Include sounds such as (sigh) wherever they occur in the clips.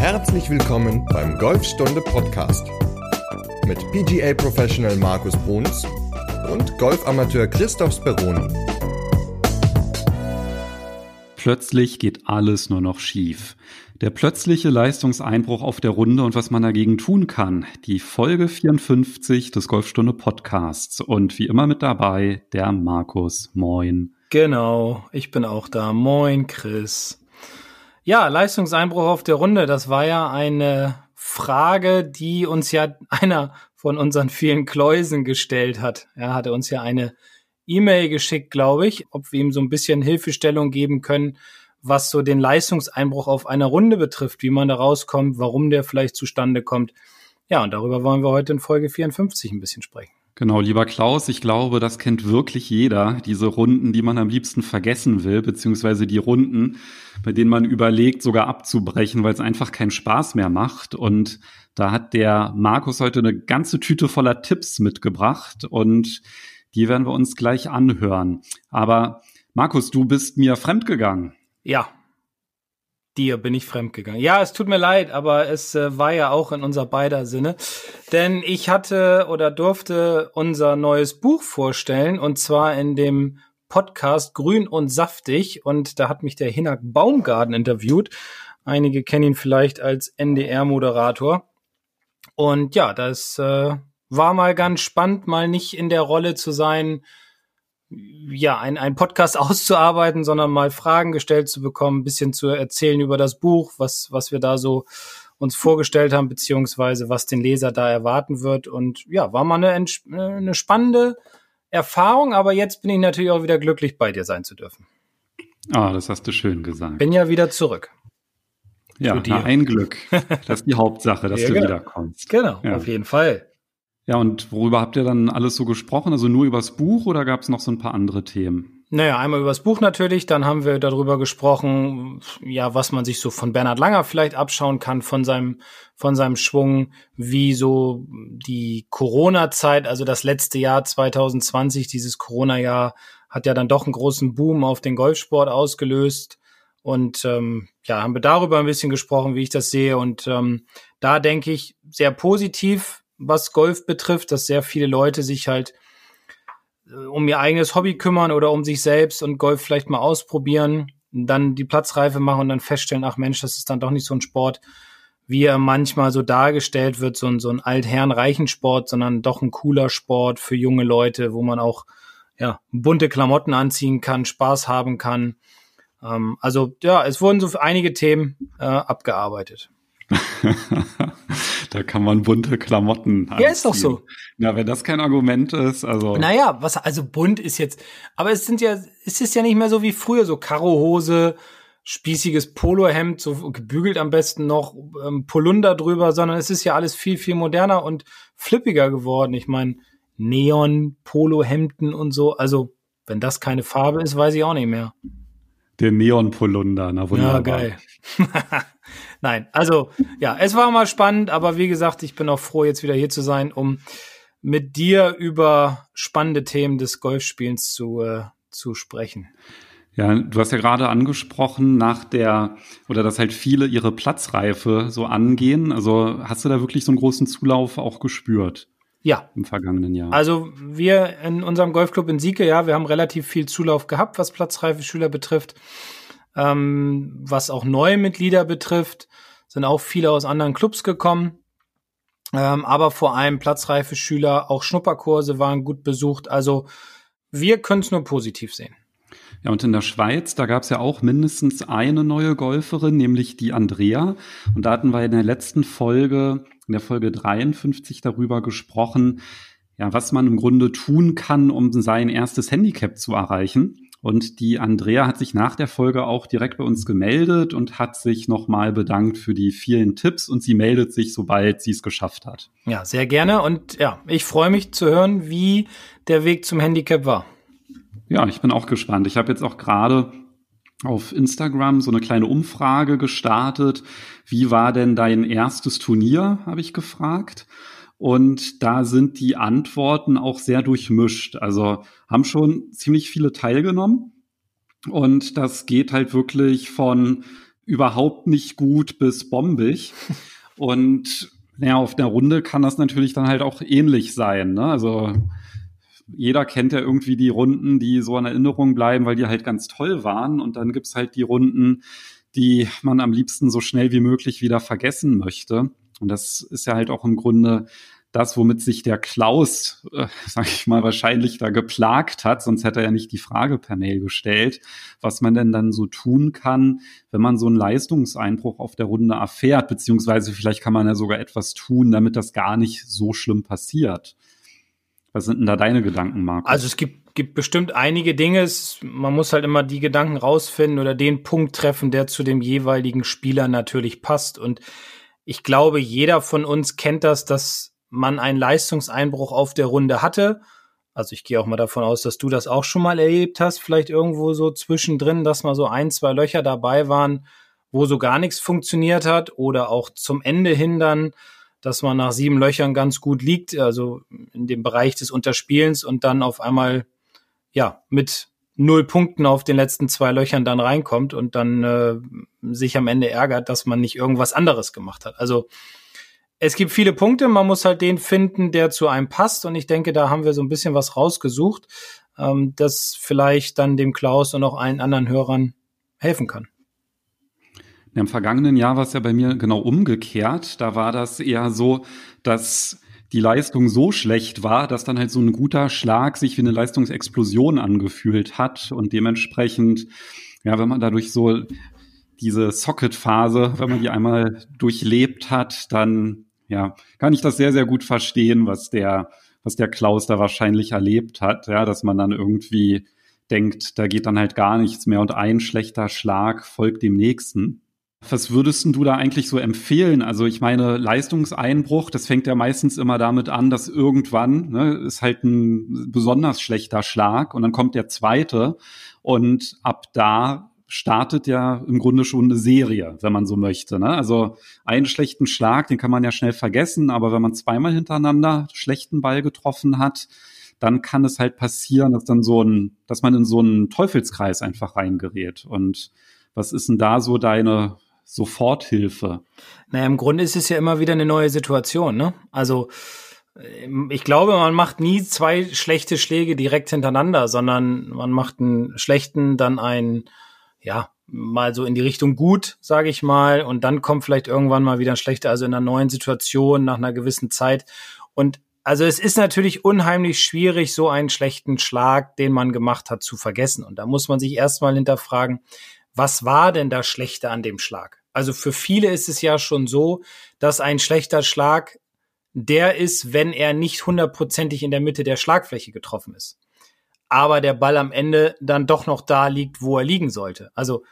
Herzlich willkommen beim Golfstunde Podcast mit PGA Professional Markus Bruns und Golfamateur Christoph Speroni. Plötzlich geht alles nur noch schief. Der plötzliche Leistungseinbruch auf der Runde und was man dagegen tun kann. Die Folge 54 des Golfstunde Podcasts. Und wie immer mit dabei der Markus. Moin. Genau, ich bin auch da. Moin, Chris. Ja, Leistungseinbruch auf der Runde, das war ja eine Frage, die uns ja (laughs) einer von unseren vielen Kläusen gestellt hat. Er hatte uns ja eine E-Mail geschickt, glaube ich, ob wir ihm so ein bisschen Hilfestellung geben können, was so den Leistungseinbruch auf einer Runde betrifft, wie man da rauskommt, warum der vielleicht zustande kommt. Ja, und darüber wollen wir heute in Folge 54 ein bisschen sprechen. Genau, lieber Klaus, ich glaube, das kennt wirklich jeder, diese Runden, die man am liebsten vergessen will, beziehungsweise die Runden, bei denen man überlegt, sogar abzubrechen, weil es einfach keinen Spaß mehr macht. Und da hat der Markus heute eine ganze Tüte voller Tipps mitgebracht und die werden wir uns gleich anhören. Aber Markus, du bist mir fremdgegangen. Ja, dir bin ich fremdgegangen. Ja, es tut mir leid, aber es äh, war ja auch in unser beider Sinne. Denn ich hatte oder durfte unser neues Buch vorstellen und zwar in dem Podcast Grün und Saftig und da hat mich der Hinak Baumgarten interviewt. Einige kennen ihn vielleicht als NDR-Moderator. Und ja, das äh, war mal ganz spannend, mal nicht in der Rolle zu sein, ja, ein, ein Podcast (laughs) auszuarbeiten, sondern mal Fragen gestellt zu bekommen, ein bisschen zu erzählen über das Buch, was, was wir da so uns vorgestellt haben, beziehungsweise was den Leser da erwarten wird. Und ja, war mal eine, eine spannende Erfahrung, aber jetzt bin ich natürlich auch wieder glücklich, bei dir sein zu dürfen. Ah, das hast du schön gesagt. Bin ja wieder zurück. Ja, na, ein Glück. (laughs) Das ist die Hauptsache, dass ja, du genau. wiederkommst. Genau, ja. auf jeden Fall. Ja, und worüber habt ihr dann alles so gesprochen? Also nur übers Buch oder gab es noch so ein paar andere Themen? Naja, einmal übers Buch natürlich, dann haben wir darüber gesprochen, ja, was man sich so von Bernhard Langer vielleicht abschauen kann, von seinem, von seinem Schwung, wie so die Corona-Zeit, also das letzte Jahr 2020, dieses Corona-Jahr, hat ja dann doch einen großen Boom auf den Golfsport ausgelöst. Und ähm, ja, haben wir darüber ein bisschen gesprochen, wie ich das sehe. Und ähm, da denke ich sehr positiv, was Golf betrifft, dass sehr viele Leute sich halt äh, um ihr eigenes Hobby kümmern oder um sich selbst und Golf vielleicht mal ausprobieren, dann die Platzreife machen und dann feststellen, ach Mensch, das ist dann doch nicht so ein Sport, wie er manchmal so dargestellt wird, so ein, so ein altherrenreichen Sport, sondern doch ein cooler Sport für junge Leute, wo man auch ja, bunte Klamotten anziehen kann, Spaß haben kann. Ähm, also ja, es wurden so einige Themen äh, abgearbeitet. (laughs) da kann man bunte Klamotten anziehen. Ja, ist doch so. Na, wenn das kein Argument ist, also. Naja, was, also bunt ist jetzt, aber es sind ja, es ist ja nicht mehr so wie früher, so Karohose, spießiges Polohemd, so gebügelt am besten noch, ähm, Polunder drüber, sondern es ist ja alles viel, viel moderner und flippiger geworden. Ich meine, Neon, Polohemden und so, also, wenn das keine Farbe ist, weiß ich auch nicht mehr. Der Neon-Polunder, na wunderbar. Ja, geil. (laughs) Nein, also ja, es war mal spannend, aber wie gesagt, ich bin auch froh, jetzt wieder hier zu sein, um mit dir über spannende Themen des Golfspielens zu, äh, zu sprechen. Ja, du hast ja gerade angesprochen, nach der, oder dass halt viele ihre Platzreife so angehen. Also hast du da wirklich so einen großen Zulauf auch gespürt? Ja. Im vergangenen Jahr. Also wir in unserem Golfclub in Sieke, ja, wir haben relativ viel Zulauf gehabt, was Platzreife Schüler betrifft. Ähm, was auch neue Mitglieder betrifft, sind auch viele aus anderen Clubs gekommen. Ähm, aber vor allem platzreife Schüler, auch Schnupperkurse waren gut besucht. Also wir können es nur positiv sehen. Ja, und in der Schweiz, da gab es ja auch mindestens eine neue Golferin, nämlich die Andrea. Und da hatten wir in der letzten Folge, in der Folge 53 darüber gesprochen, ja, was man im Grunde tun kann, um sein erstes Handicap zu erreichen. Und die Andrea hat sich nach der Folge auch direkt bei uns gemeldet und hat sich nochmal bedankt für die vielen Tipps und sie meldet sich, sobald sie es geschafft hat. Ja, sehr gerne. Und ja, ich freue mich zu hören, wie der Weg zum Handicap war. Ja, ich bin auch gespannt. Ich habe jetzt auch gerade auf Instagram so eine kleine Umfrage gestartet. Wie war denn dein erstes Turnier, habe ich gefragt. Und da sind die Antworten auch sehr durchmischt. Also haben schon ziemlich viele teilgenommen. Und das geht halt wirklich von überhaupt nicht gut bis bombig. (laughs) Und naja, auf der Runde kann das natürlich dann halt auch ähnlich sein. Ne? Also jeder kennt ja irgendwie die Runden, die so in Erinnerung bleiben, weil die halt ganz toll waren. Und dann gibt's halt die Runden, die man am liebsten so schnell wie möglich wieder vergessen möchte. Und das ist ja halt auch im Grunde das, womit sich der Klaus, äh, (laughs) sag ich mal, wahrscheinlich da geplagt hat, sonst hätte er ja nicht die Frage per Mail gestellt, was man denn dann so tun kann, wenn man so einen Leistungseinbruch auf der Runde erfährt, beziehungsweise vielleicht kann man ja sogar etwas tun, damit das gar nicht so schlimm passiert. Was sind denn da deine Gedanken, Marco? Also es gibt, gibt bestimmt einige Dinge. Man muss halt immer die Gedanken rausfinden oder den Punkt treffen, der zu dem jeweiligen Spieler natürlich passt. Und ich glaube, jeder von uns kennt das, dass man einen Leistungseinbruch auf der Runde hatte. Also ich gehe auch mal davon aus, dass du das auch schon mal erlebt hast, vielleicht irgendwo so zwischendrin, dass mal so ein, zwei Löcher dabei waren, wo so gar nichts funktioniert hat oder auch zum Ende hin dann dass man nach sieben Löchern ganz gut liegt, also in dem Bereich des Unterspielens und dann auf einmal ja mit null Punkten auf den letzten zwei Löchern dann reinkommt und dann äh, sich am Ende ärgert, dass man nicht irgendwas anderes gemacht hat. Also es gibt viele Punkte, man muss halt den finden, der zu einem passt und ich denke, da haben wir so ein bisschen was rausgesucht, ähm, das vielleicht dann dem Klaus und auch allen anderen Hörern helfen kann. Im vergangenen Jahr war es ja bei mir genau umgekehrt. Da war das eher so, dass die Leistung so schlecht war, dass dann halt so ein guter Schlag sich wie eine Leistungsexplosion angefühlt hat und dementsprechend, ja, wenn man dadurch so diese Socket-Phase, wenn man die einmal durchlebt hat, dann ja, kann ich das sehr, sehr gut verstehen, was der, was der Klaus da wahrscheinlich erlebt hat, ja, dass man dann irgendwie denkt, da geht dann halt gar nichts mehr und ein schlechter Schlag folgt dem nächsten. Was würdest du da eigentlich so empfehlen? Also ich meine, Leistungseinbruch, das fängt ja meistens immer damit an, dass irgendwann ne, ist halt ein besonders schlechter Schlag und dann kommt der zweite und ab da startet ja im Grunde schon eine Serie, wenn man so möchte. Ne? Also einen schlechten Schlag, den kann man ja schnell vergessen, aber wenn man zweimal hintereinander schlechten Ball getroffen hat, dann kann es halt passieren, dass dann so ein, dass man in so einen Teufelskreis einfach reingerät. Und was ist denn da so deine Soforthilfe? Naja, im Grunde ist es ja immer wieder eine neue Situation, ne? Also ähm, ich glaube, man macht nie zwei schlechte Schläge direkt hintereinander, sondern man macht einen schlechten, dann einen, ja, mal so in die Richtung gut, sage ich mal, und dann kommt vielleicht irgendwann mal wieder ein schlechter, also in einer neuen Situation nach einer gewissen Zeit. Und also es ist natürlich unheimlich schwierig, so einen schlechten Schlag, den man gemacht hat, zu vergessen. Und da muss man sich erstmal hinterfragen, was war denn das Schlechte an dem Schlag? Also für viele ist es ja schon so, dass ein schlechter Schlag der ist, wenn er nicht hundertprozentig in der Mitte der Schlagfläche getroffen ist. Aber der Ball am Ende dann doch noch da liegt, wo er liegen sollte. Also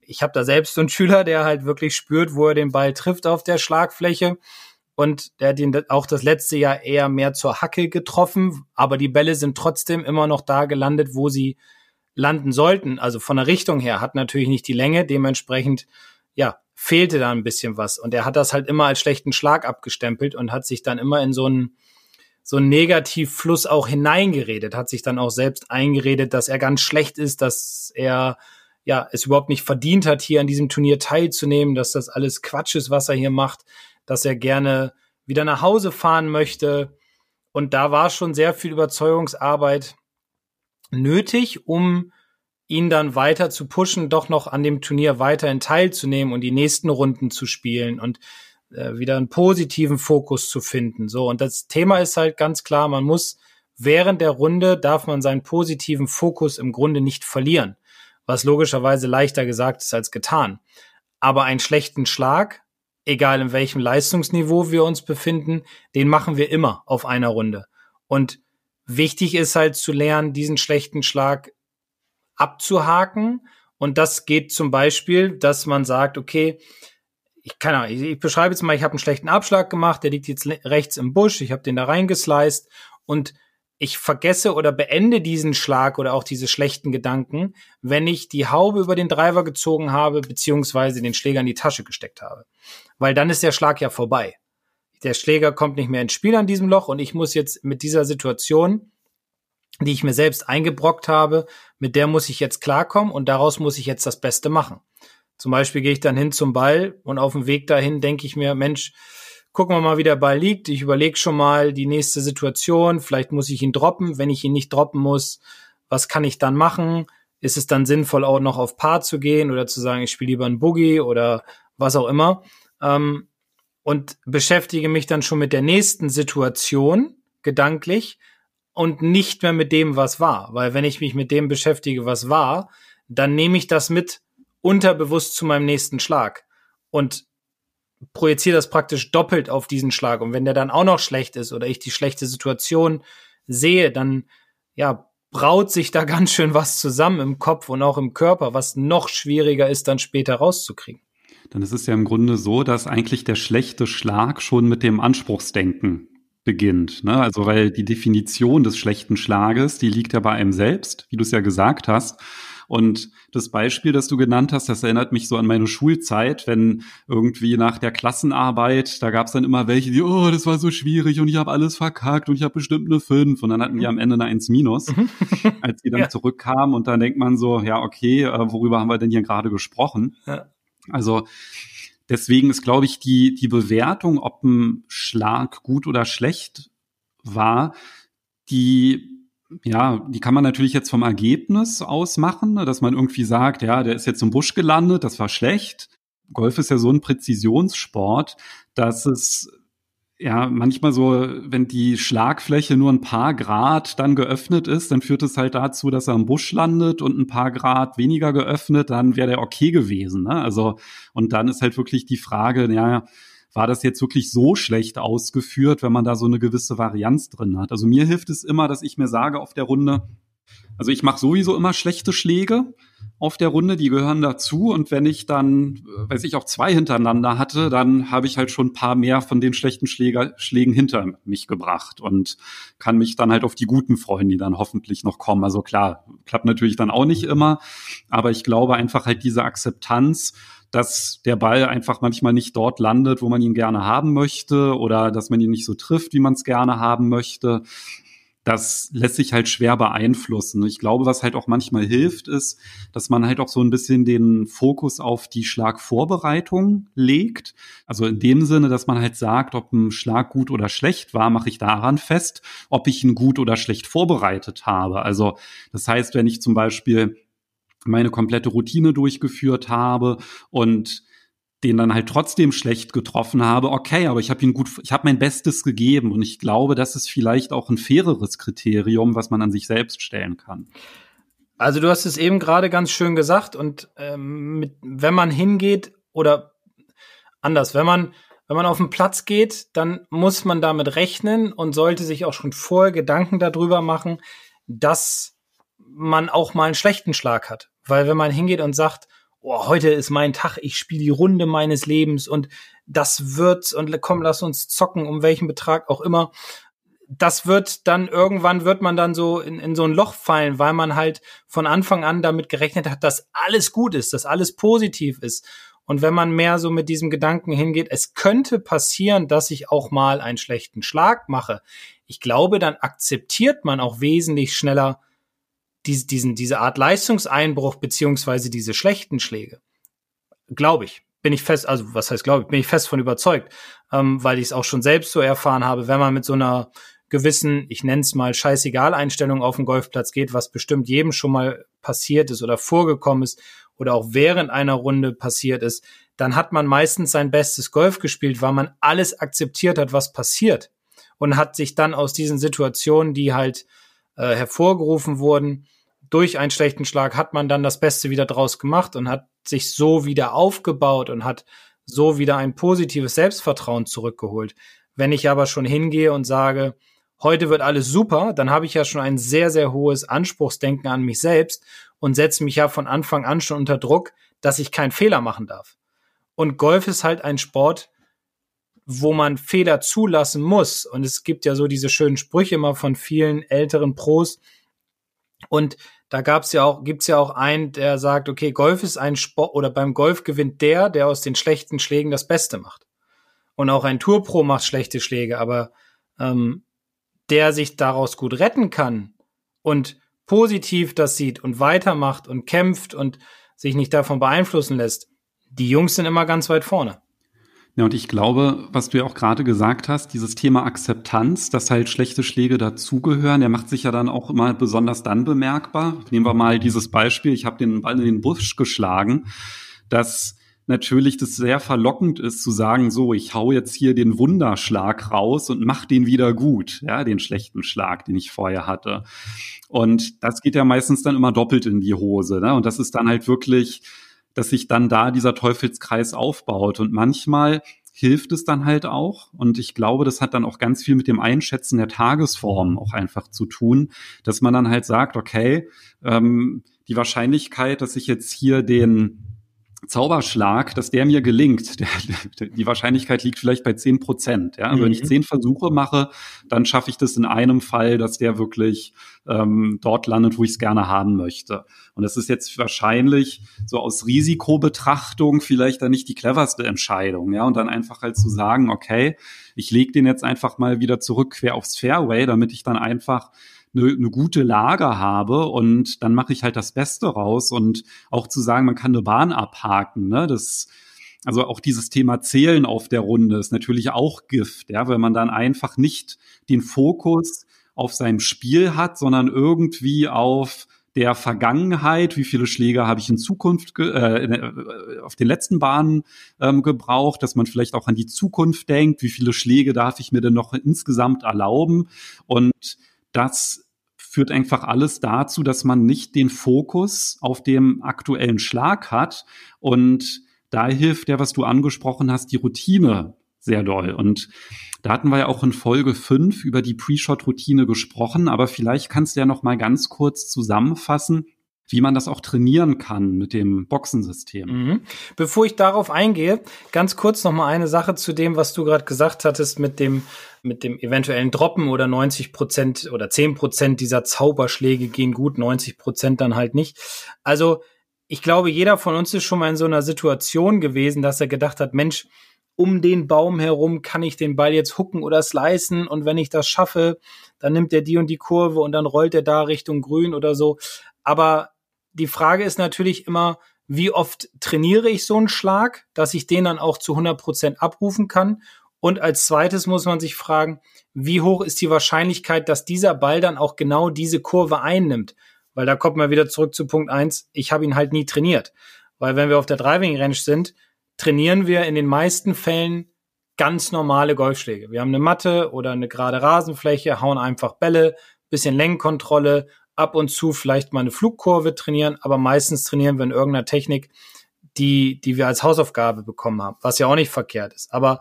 ich habe da selbst so einen Schüler, der halt wirklich spürt, wo er den Ball trifft auf der Schlagfläche. Und der hat ihn auch das letzte Jahr eher mehr zur Hacke getroffen, aber die Bälle sind trotzdem immer noch da gelandet, wo sie landen sollten. Also von der Richtung her hat natürlich nicht die Länge, dementsprechend ja, fehlte da ein bisschen was. Und er hat das halt immer als schlechten Schlag abgestempelt und hat sich dann immer in so einen, so einen Negativfluss auch hineingeredet, hat sich dann auch selbst eingeredet, dass er ganz schlecht ist, dass er ja es überhaupt nicht verdient hat, hier an diesem Turnier teilzunehmen, dass das alles Quatsch ist, was er hier macht, dass er gerne wieder nach Hause fahren möchte. Und da war schon sehr viel Überzeugungsarbeit nötig, um ihn dann weiter zu pushen, doch noch an dem Turnier weiterhin teilzunehmen und die nächsten Runden zu spielen und äh, wieder einen positiven Fokus zu finden. So, und das Thema ist halt ganz klar, man muss während der Runde darf man seinen positiven Fokus im Grunde nicht verlieren, was logischerweise leichter gesagt ist als getan. Aber einen schlechten Schlag, egal in welchem Leistungsniveau wir uns befinden, den machen wir immer auf einer Runde. Und wichtig ist halt zu lernen, diesen schlechten Schlag abzuhaken. Und das geht zum Beispiel, dass man sagt, okay, ich kann ich, ich beschreibe jetzt mal, ich habe einen schlechten Abschlag gemacht, der liegt jetzt rechts im Busch, ich habe den da reingesliced und ich vergesse oder beende diesen Schlag oder auch diese schlechten Gedanken, wenn ich die Haube über den Driver gezogen habe, beziehungsweise den Schläger in die Tasche gesteckt habe. Weil dann ist der Schlag ja vorbei. Der Schläger kommt nicht mehr ins Spiel an diesem Loch und ich muss jetzt mit dieser Situation die ich mir selbst eingebrockt habe, mit der muss ich jetzt klarkommen und daraus muss ich jetzt das Beste machen. Zum Beispiel gehe ich dann hin zum Ball und auf dem Weg dahin denke ich mir, Mensch, gucken wir mal, wie der Ball liegt. Ich überlege schon mal die nächste Situation. Vielleicht muss ich ihn droppen. Wenn ich ihn nicht droppen muss, was kann ich dann machen? Ist es dann sinnvoll, auch noch auf Paar zu gehen oder zu sagen, ich spiele lieber einen Boogie oder was auch immer? Ähm, und beschäftige mich dann schon mit der nächsten Situation gedanklich und nicht mehr mit dem, was war. Weil wenn ich mich mit dem beschäftige, was war, dann nehme ich das mit unterbewusst zu meinem nächsten Schlag und projiziere das praktisch doppelt auf diesen Schlag. Und wenn der dann auch noch schlecht ist oder ich die schlechte Situation sehe, dann ja, braut sich da (laughs) ganz schön was zusammen im Kopf und auch im Körper, was noch schwieriger ist, dann später rauszukriegen. Dann ist es ja im Grunde so, dass eigentlich der schlechte Schlag schon mit dem Anspruchsdenken beginnt. Ne? Also weil die Definition des schlechten Schlages, die liegt ja bei einem selbst, wie du es ja gesagt hast. Und das Beispiel, das du genannt hast, das erinnert mich so an meine Schulzeit, wenn irgendwie nach der Klassenarbeit, da gab es dann immer welche, die, oh, das war so schwierig und ich habe alles verkackt und ich habe bestimmt eine 5 und dann hatten die am Ende eine 1 minus, mhm. (laughs) als die dann ja. zurückkamen und dann denkt man so, ja, okay, äh, worüber haben wir denn hier gerade gesprochen? Ja. Also deswegen ist, glaube ich, die, die Bewertung, ob ein Schlag gut oder schlecht war, die ja, die kann man natürlich jetzt vom Ergebnis aus machen, ne, dass man irgendwie sagt, ja, der ist jetzt im Busch gelandet, das war schlecht. Golf ist ja so ein Präzisionssport, dass es ja, manchmal so, wenn die Schlagfläche nur ein paar Grad dann geöffnet ist, dann führt es halt dazu, dass er im Busch landet und ein paar Grad weniger geöffnet, dann wäre der okay gewesen. Ne? Also, und dann ist halt wirklich die Frage, ja, war das jetzt wirklich so schlecht ausgeführt, wenn man da so eine gewisse Varianz drin hat? Also mir hilft es immer, dass ich mir sage auf der Runde, also ich mache sowieso immer schlechte Schläge auf der Runde, die gehören dazu. Und wenn ich dann, äh, weiß ich, auch zwei hintereinander hatte, dann habe ich halt schon ein paar mehr von den schlechten Schläger, Schlägen hinter mich gebracht und kann mich dann halt auf die guten freuen, die dann hoffentlich noch kommen. Also klar, klappt natürlich dann auch nicht immer, aber ich glaube einfach halt diese Akzeptanz, dass der Ball einfach manchmal nicht dort landet, wo man ihn gerne haben möchte oder dass man ihn nicht so trifft, wie man es gerne haben möchte das lässt sich halt schwer beeinflussen. Ich glaube, was halt auch manchmal hilft, ist, dass man halt auch so ein bisschen den Fokus auf die Schlagvorbereitung legt. Also in dem Sinne, dass man halt sagt, ob ein Schlag gut oder schlecht war, mache ich daran fest, ob ich ihn gut oder schlecht vorbereitet habe. Also das heißt, wenn ich zum Beispiel meine komplette Routine durchgeführt habe und den dann halt trotzdem schlecht getroffen habe, okay, aber ich habe ihn gut, ich habe mein Bestes gegeben und ich glaube, das ist vielleicht auch ein faireres Kriterium, was man an sich selbst stellen kann. Also du hast es eben gerade ganz schön gesagt und ähm, mit, wenn man hingeht oder anders, wenn man wenn man auf den Platz geht, dann muss man damit rechnen und sollte sich auch schon vorher Gedanken darüber machen, dass man auch mal einen schlechten Schlag hat, weil wenn man hingeht und sagt, oh, heute ist mein Tag, ich spiele die Runde meines Lebens und das wird und komm, lass uns zocken, um welchen Betrag auch immer. Das wird dann irgendwann wird man dann so in, in so ein Loch fallen, weil man halt von Anfang an damit gerechnet hat, dass alles gut ist, dass alles positiv ist. Und wenn man mehr so mit diesem Gedanken hingeht, es könnte passieren, dass ich auch mal einen schlechten Schlag mache. Ich glaube, dann akzeptiert man auch wesentlich schneller, diese, diesen, diese Art Leistungseinbruch beziehungsweise diese schlechten Schläge. Glaube ich. Bin ich fest, also was heißt glaube ich, bin ich fest von überzeugt, ähm, weil ich es auch schon selbst so erfahren habe, wenn man mit so einer gewissen, ich nenne es mal scheißegal Einstellung auf den Golfplatz geht, was bestimmt jedem schon mal passiert ist oder vorgekommen ist oder auch während einer Runde passiert ist, dann hat man meistens sein bestes Golf gespielt, weil man alles akzeptiert hat, was passiert und hat sich dann aus diesen Situationen, die halt äh, hervorgerufen wurden, durch einen schlechten Schlag hat man dann das Beste wieder draus gemacht und hat sich so wieder aufgebaut und hat so wieder ein positives Selbstvertrauen zurückgeholt. Wenn ich aber schon hingehe und sage, heute wird alles super, dann habe ich ja schon ein sehr, sehr hohes Anspruchsdenken an mich selbst und setze mich ja von Anfang an schon unter Druck, dass ich keinen Fehler machen darf. Und Golf ist halt ein Sport, wo man Fehler zulassen muss. Und es gibt ja so diese schönen Sprüche immer von vielen älteren Pros. Und da gab's ja auch, gibt's ja auch einen, der sagt, okay, Golf ist ein Sport oder beim Golf gewinnt der, der aus den schlechten Schlägen das Beste macht. Und auch ein Tourpro macht schlechte Schläge, aber ähm, der sich daraus gut retten kann und positiv das sieht und weitermacht und kämpft und sich nicht davon beeinflussen lässt, die Jungs sind immer ganz weit vorne. Ja, und ich glaube, was du ja auch gerade gesagt hast, dieses Thema Akzeptanz, dass halt schlechte Schläge dazugehören, der macht sich ja dann auch immer besonders dann bemerkbar. Nehmen wir mal dieses Beispiel, ich habe den Ball in den Busch geschlagen, dass natürlich das sehr verlockend ist zu sagen, so, ich hau jetzt hier den Wunderschlag raus und mach den wieder gut, ja, den schlechten Schlag, den ich vorher hatte. Und das geht ja meistens dann immer doppelt in die Hose, ne? Und das ist dann halt wirklich dass sich dann da dieser Teufelskreis aufbaut. Und manchmal hilft es dann halt auch. Und ich glaube, das hat dann auch ganz viel mit dem Einschätzen der Tagesform auch einfach zu tun, dass man dann halt sagt, okay, ähm, die Wahrscheinlichkeit, dass ich jetzt hier den Zauberschlag, dass der mir gelingt, der, die Wahrscheinlichkeit liegt vielleicht bei zehn Prozent. Ja? Mhm. Wenn ich mhm. zehn Versuche mache, dann schaffe ich das in einem Fall, dass der wirklich ähm, dort landet, wo ich es gerne haben möchte. Und das ist jetzt wahrscheinlich so aus Risikobetrachtung vielleicht dann nicht die cleverste Entscheidung. Ja? Und dann einfach halt zu sagen, okay, ich lege den jetzt einfach mal wieder zurück quer aufs Fairway, damit ich dann einfach eine, eine gute Lage habe und dann mache ich halt das Beste raus und auch zu sagen, man kann eine Bahn abhaken, ne, das also auch dieses Thema Zählen auf der Runde ist natürlich auch Gift, ja, weil man dann einfach nicht den Fokus auf seinem Spiel hat, sondern irgendwie auf der Vergangenheit, wie viele Schläge habe ich in Zukunft äh, äh, auf den letzten Bahnen ähm, gebraucht, dass man vielleicht auch an die Zukunft denkt, wie viele Schläge darf ich mir denn noch insgesamt erlauben? Und das führt einfach alles dazu, dass man nicht den Fokus auf dem aktuellen Schlag hat. Und da hilft ja, was du angesprochen hast, die Routine sehr doll. Und da hatten wir ja auch in Folge 5 über die Pre-Shot-Routine gesprochen, aber vielleicht kannst du ja noch mal ganz kurz zusammenfassen, wie man das auch trainieren kann mit dem Boxensystem. Mhm. Bevor ich darauf eingehe, ganz kurz noch mal eine Sache zu dem, was du gerade gesagt hattest mit dem mit dem eventuellen Droppen oder 90 Prozent oder 10 Prozent dieser Zauberschläge gehen gut, 90 Prozent dann halt nicht. Also ich glaube, jeder von uns ist schon mal in so einer Situation gewesen, dass er gedacht hat, Mensch, um den Baum herum kann ich den Ball jetzt hucken oder slicen und wenn ich das schaffe, dann nimmt er die und die Kurve und dann rollt er da Richtung Grün oder so. Aber die Frage ist natürlich immer, wie oft trainiere ich so einen Schlag, dass ich den dann auch zu 100 Prozent abrufen kann und als zweites muss man sich fragen, wie hoch ist die Wahrscheinlichkeit, dass dieser Ball dann auch genau diese Kurve einnimmt? Weil da kommt man wieder zurück zu Punkt eins. ich habe ihn halt nie trainiert. Weil wenn wir auf der Driving Range sind, trainieren wir in den meisten Fällen ganz normale Golfschläge. Wir haben eine Matte oder eine gerade Rasenfläche, hauen einfach Bälle, bisschen Längenkontrolle, ab und zu vielleicht mal eine Flugkurve trainieren, aber meistens trainieren wir in irgendeiner Technik, die, die wir als Hausaufgabe bekommen haben, was ja auch nicht verkehrt ist. Aber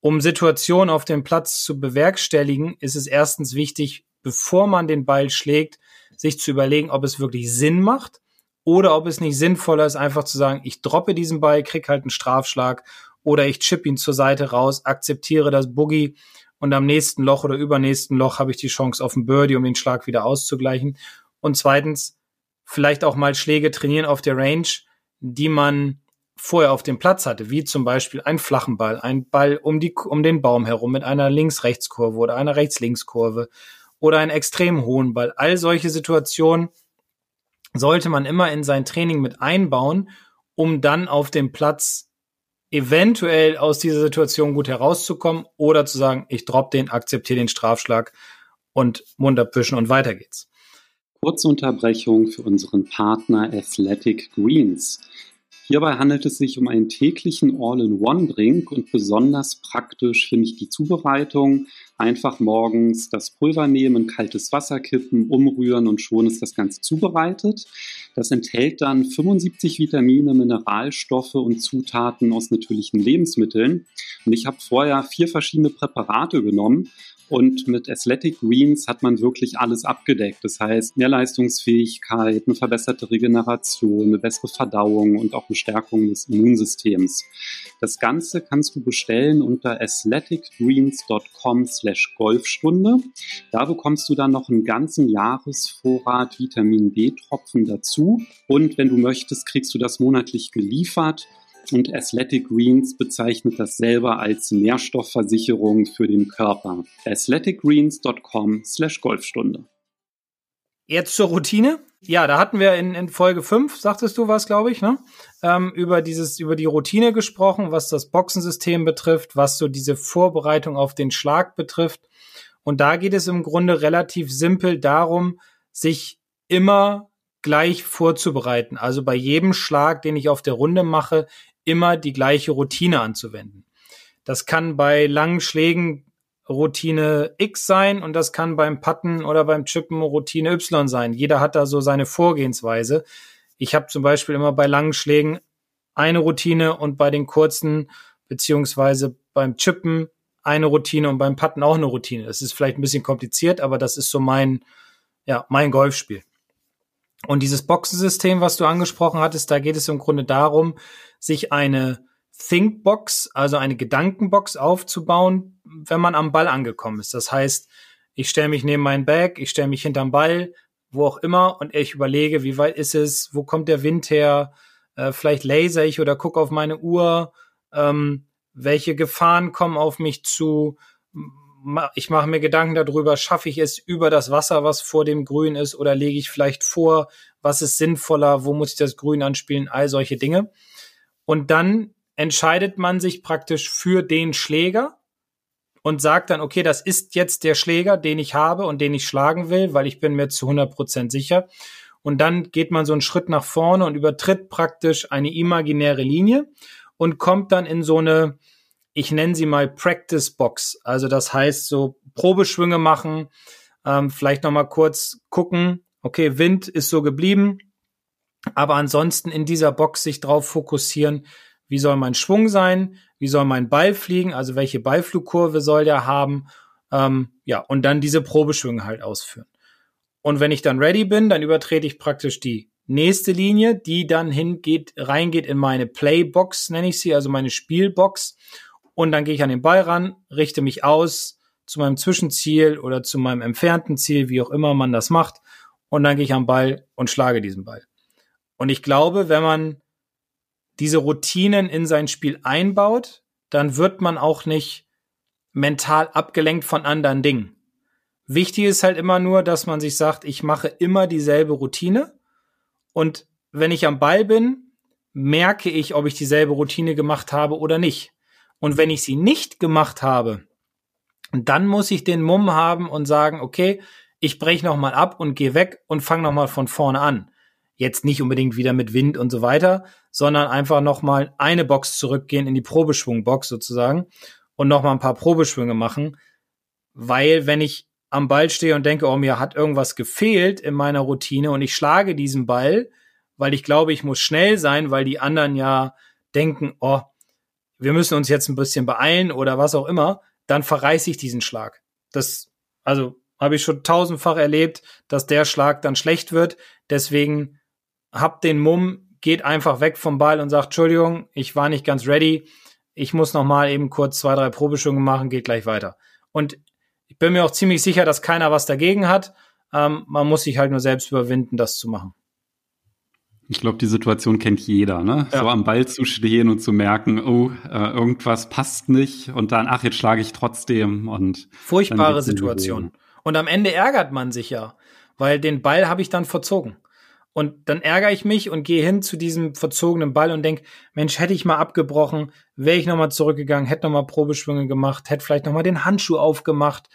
um Situationen auf dem Platz zu bewerkstelligen, ist es erstens wichtig, bevor man den Ball schlägt, sich zu überlegen, ob es wirklich Sinn macht oder ob es nicht sinnvoller ist, einfach zu sagen, ich droppe diesen Ball, krieg halt einen Strafschlag oder ich chip ihn zur Seite raus, akzeptiere das Boogie und am nächsten Loch oder übernächsten Loch habe ich die Chance auf einen Birdie, um den Schlag wieder auszugleichen. Und zweitens, vielleicht auch mal Schläge trainieren auf der Range, die man vorher auf dem Platz hatte, wie zum Beispiel einen flachen Ball, ein Ball um, die, um den Baum herum mit einer Links-Rechts-Kurve oder einer Rechts-Links-Kurve oder einen extrem hohen Ball. All solche Situationen sollte man immer in sein Training mit einbauen, um dann auf dem Platz eventuell aus dieser Situation gut herauszukommen oder zu sagen, ich drop den, akzeptiere den Strafschlag und Mund abwischen und weiter geht's. Kurze Unterbrechung für unseren Partner Athletic Greens. Hierbei handelt es sich um einen täglichen All-in-One-Drink und besonders praktisch finde ich die Zubereitung. Einfach morgens das Pulver nehmen, kaltes Wasser kippen, umrühren und schon ist das Ganze zubereitet. Das enthält dann 75 Vitamine, Mineralstoffe und Zutaten aus natürlichen Lebensmitteln. Und ich habe vorher vier verschiedene Präparate genommen und mit Athletic Greens hat man wirklich alles abgedeckt. Das heißt, mehr Leistungsfähigkeit, eine verbesserte Regeneration, eine bessere Verdauung und auch eine Stärkung des Immunsystems. Das Ganze kannst du bestellen unter athleticgreens.com slash Golfstunde. Da bekommst du dann noch einen ganzen Jahresvorrat Vitamin D-Tropfen dazu. Und wenn du möchtest, kriegst du das monatlich geliefert und Athletic Greens bezeichnet das selber als Nährstoffversicherung für den Körper. athleticgreens.com slash Golfstunde. Jetzt zur Routine. Ja, da hatten wir in, in Folge 5, sagtest du was, glaube ich, ne? Ähm, über dieses, über die Routine gesprochen, was das Boxensystem betrifft, was so diese Vorbereitung auf den Schlag betrifft. Und da geht es im Grunde relativ simpel darum, sich immer gleich vorzubereiten. Also bei jedem Schlag, den ich auf der Runde mache, immer die gleiche Routine anzuwenden. Das kann bei langen Schlägen Routine X sein und das kann beim Putten oder beim Chippen Routine Y sein. Jeder hat da so seine Vorgehensweise. Ich habe zum Beispiel immer bei langen Schlägen eine Routine und bei den kurzen beziehungsweise beim Chippen eine Routine und beim Putten auch eine Routine. Das ist vielleicht ein bisschen kompliziert, aber das ist so mein, ja, mein Golfspiel. Und dieses Boxensystem, was du angesprochen hattest, da geht es im Grunde darum, sich eine Thinkbox, also eine Gedankenbox aufzubauen, wenn man am Ball angekommen ist. Das heißt, ich stelle mich neben meinen Bag, ich stelle mich hinterm Ball, wo auch immer, und ich überlege, wie weit ist es, wo kommt der Wind her, äh, vielleicht laser ich oder gucke auf meine Uhr, ähm, welche Gefahren kommen auf mich zu. Ich mache mir Gedanken darüber, schaffe ich es über das Wasser, was vor dem Grün ist, oder lege ich vielleicht vor, was ist sinnvoller, wo muss ich das Grün anspielen, all solche Dinge. Und dann entscheidet man sich praktisch für den Schläger und sagt dann, okay, das ist jetzt der Schläger, den ich habe und den ich schlagen will, weil ich bin mir zu 100 Prozent sicher. Und dann geht man so einen Schritt nach vorne und übertritt praktisch eine imaginäre Linie und kommt dann in so eine, ich nenne sie mal Practice Box. Also das heißt so Probeschwünge machen, ähm, vielleicht noch mal kurz gucken, okay, Wind ist so geblieben, aber ansonsten in dieser Box sich drauf fokussieren, wie soll mein Schwung sein, wie soll mein Ball fliegen, also welche Ballflugkurve soll der haben, ähm, ja, und dann diese Probeschwünge halt ausführen. Und wenn ich dann ready bin, dann übertrete ich praktisch die nächste Linie, die dann hingeht, reingeht in meine Playbox, nenne ich sie, also meine Spielbox. Und dann gehe ich an den Ball ran, richte mich aus zu meinem Zwischenziel oder zu meinem entfernten Ziel, wie auch immer man das macht. Und dann gehe ich am Ball und schlage diesen Ball. Und ich glaube, wenn man diese Routinen in sein Spiel einbaut, dann wird man auch nicht mental abgelenkt von anderen Dingen. Wichtig ist halt immer nur, dass man sich sagt, ich mache immer dieselbe Routine und wenn ich am Ball bin, merke ich, ob ich dieselbe Routine gemacht habe oder nicht. Und wenn ich sie nicht gemacht habe, dann muss ich den Mumm haben und sagen, okay, ich breche nochmal ab und gehe weg und fange nochmal von vorne an. Jetzt nicht unbedingt wieder mit Wind und so weiter, sondern einfach nochmal eine Box zurückgehen in die Probeschwungbox sozusagen und nochmal ein paar Probeschwünge machen. Weil wenn ich am Ball stehe und denke, oh, mir hat irgendwas gefehlt in meiner Routine und ich schlage diesen Ball, weil ich glaube, ich muss schnell sein, weil die anderen ja denken, oh, wir müssen uns jetzt ein bisschen beeilen oder was auch immer, dann verreiße ich diesen Schlag. Das, also habe ich schon tausendfach erlebt, dass der Schlag dann schlecht wird. Deswegen habt den Mumm, geht einfach weg vom Ball und sagt, Entschuldigung, ich war nicht ganz ready. Ich muss noch mal eben kurz zwei, drei Probeschwünge machen, geht gleich weiter. Und ich bin mir auch ziemlich sicher, dass keiner was dagegen hat. Ähm, man muss sich halt nur selbst überwinden, das zu machen. Ich glaube, die Situation kennt jeder, ne? Ja. So am Ball zu stehen und zu merken, oh, äh, irgendwas passt nicht und dann, ach, jetzt schlage ich trotzdem und. Furchtbare Situation. Und am Ende ärgert man sich ja, weil den Ball habe ich dann verzogen. Und dann ärgere ich mich und gehe hin zu diesem verzogenen Ball und denke, Mensch, hätte ich mal abgebrochen, wäre ich nochmal zurückgegangen, hätte nochmal Probeschwünge gemacht, hätte vielleicht nochmal den Handschuh aufgemacht.